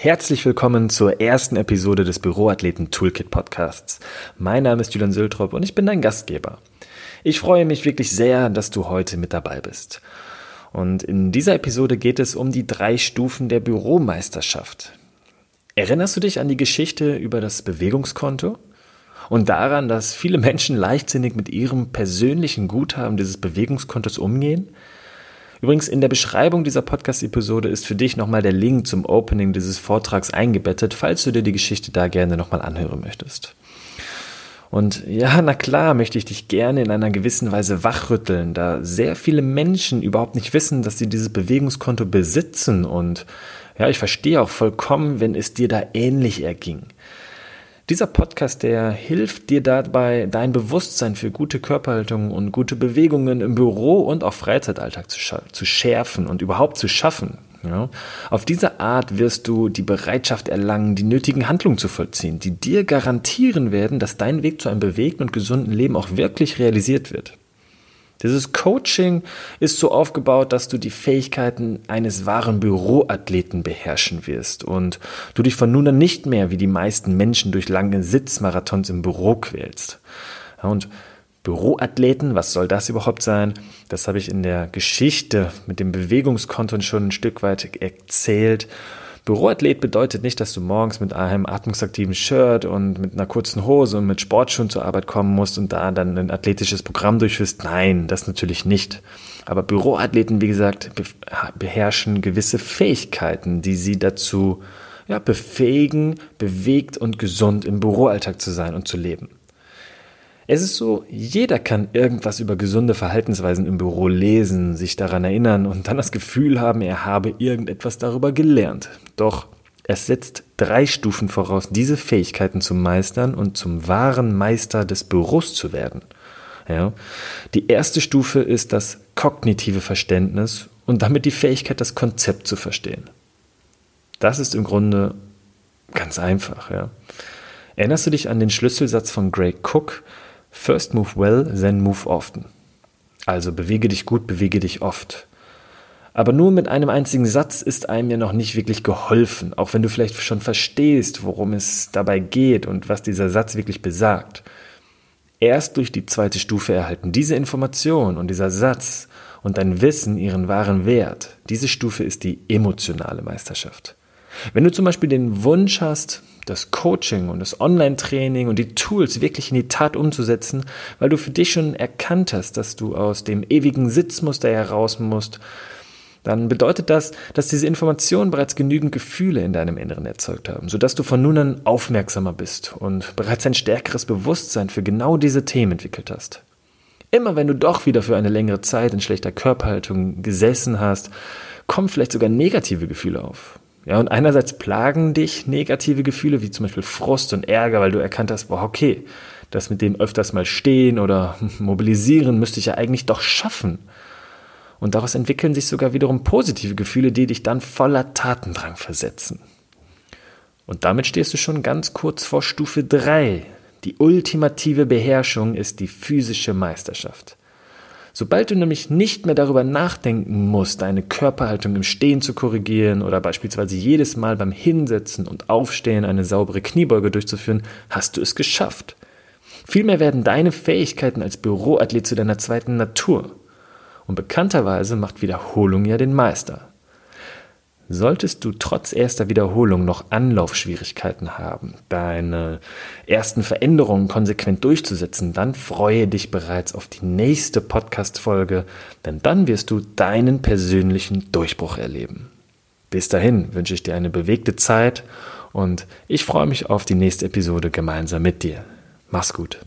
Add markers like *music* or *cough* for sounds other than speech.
Herzlich willkommen zur ersten Episode des Büroathleten Toolkit Podcasts. Mein Name ist Julian Sültrop und ich bin dein Gastgeber. Ich freue mich wirklich sehr, dass du heute mit dabei bist. Und in dieser Episode geht es um die drei Stufen der Büromeisterschaft. Erinnerst du dich an die Geschichte über das Bewegungskonto? Und daran, dass viele Menschen leichtsinnig mit ihrem persönlichen Guthaben dieses Bewegungskontos umgehen? Übrigens, in der Beschreibung dieser Podcast-Episode ist für dich nochmal der Link zum Opening dieses Vortrags eingebettet, falls du dir die Geschichte da gerne nochmal anhören möchtest. Und ja, na klar, möchte ich dich gerne in einer gewissen Weise wachrütteln, da sehr viele Menschen überhaupt nicht wissen, dass sie dieses Bewegungskonto besitzen und ja, ich verstehe auch vollkommen, wenn es dir da ähnlich erging. Dieser Podcast, der hilft dir dabei, dein Bewusstsein für gute Körperhaltung und gute Bewegungen im Büro und auch Freizeitalltag zu, zu schärfen und überhaupt zu schaffen. Ja. Auf diese Art wirst du die Bereitschaft erlangen, die nötigen Handlungen zu vollziehen, die dir garantieren werden, dass dein Weg zu einem bewegten und gesunden Leben auch wirklich realisiert wird. Dieses Coaching ist so aufgebaut, dass du die Fähigkeiten eines wahren Büroathleten beherrschen wirst und du dich von nun an nicht mehr wie die meisten Menschen durch lange Sitzmarathons im Büro quälst. Und Büroathleten, was soll das überhaupt sein? Das habe ich in der Geschichte mit dem Bewegungskonto schon ein Stück weit erzählt. Büroathlet bedeutet nicht, dass du morgens mit einem atmungsaktiven Shirt und mit einer kurzen Hose und mit Sportschuhen zur Arbeit kommen musst und da dann ein athletisches Programm durchführst. Nein, das natürlich nicht. Aber Büroathleten, wie gesagt, beherrschen gewisse Fähigkeiten, die sie dazu ja, befähigen, bewegt und gesund im Büroalltag zu sein und zu leben. Es ist so, jeder kann irgendwas über gesunde Verhaltensweisen im Büro lesen, sich daran erinnern und dann das Gefühl haben, er habe irgendetwas darüber gelernt. Doch es setzt drei Stufen voraus, diese Fähigkeiten zu meistern und zum wahren Meister des Büros zu werden. Ja. Die erste Stufe ist das kognitive Verständnis und damit die Fähigkeit, das Konzept zu verstehen. Das ist im Grunde ganz einfach. Ja. Erinnerst du dich an den Schlüsselsatz von Greg Cook? First move well, then move often. Also bewege dich gut, bewege dich oft. Aber nur mit einem einzigen Satz ist einem ja noch nicht wirklich geholfen, auch wenn du vielleicht schon verstehst, worum es dabei geht und was dieser Satz wirklich besagt. Erst durch die zweite Stufe erhalten diese Information und dieser Satz und dein Wissen ihren wahren Wert. Diese Stufe ist die emotionale Meisterschaft. Wenn du zum Beispiel den Wunsch hast, das Coaching und das Online-Training und die Tools wirklich in die Tat umzusetzen, weil du für dich schon erkannt hast, dass du aus dem ewigen Sitzmuster heraus musst, dann bedeutet das, dass diese Informationen bereits genügend Gefühle in deinem Inneren erzeugt haben, sodass du von nun an aufmerksamer bist und bereits ein stärkeres Bewusstsein für genau diese Themen entwickelt hast. Immer wenn du doch wieder für eine längere Zeit in schlechter Körperhaltung gesessen hast, kommen vielleicht sogar negative Gefühle auf. Ja, und einerseits plagen dich negative Gefühle, wie zum Beispiel Frust und Ärger, weil du erkannt hast, boah, okay, das mit dem öfters mal stehen oder *laughs* mobilisieren müsste ich ja eigentlich doch schaffen. Und daraus entwickeln sich sogar wiederum positive Gefühle, die dich dann voller Tatendrang versetzen. Und damit stehst du schon ganz kurz vor Stufe 3. Die ultimative Beherrschung ist die physische Meisterschaft. Sobald du nämlich nicht mehr darüber nachdenken musst, deine Körperhaltung im Stehen zu korrigieren oder beispielsweise jedes Mal beim Hinsetzen und Aufstehen eine saubere Kniebeuge durchzuführen, hast du es geschafft. Vielmehr werden deine Fähigkeiten als Büroathlet zu deiner zweiten Natur. Und bekannterweise macht Wiederholung ja den Meister. Solltest du trotz erster Wiederholung noch Anlaufschwierigkeiten haben, deine ersten Veränderungen konsequent durchzusetzen, dann freue dich bereits auf die nächste Podcast-Folge, denn dann wirst du deinen persönlichen Durchbruch erleben. Bis dahin wünsche ich dir eine bewegte Zeit und ich freue mich auf die nächste Episode gemeinsam mit dir. Mach's gut.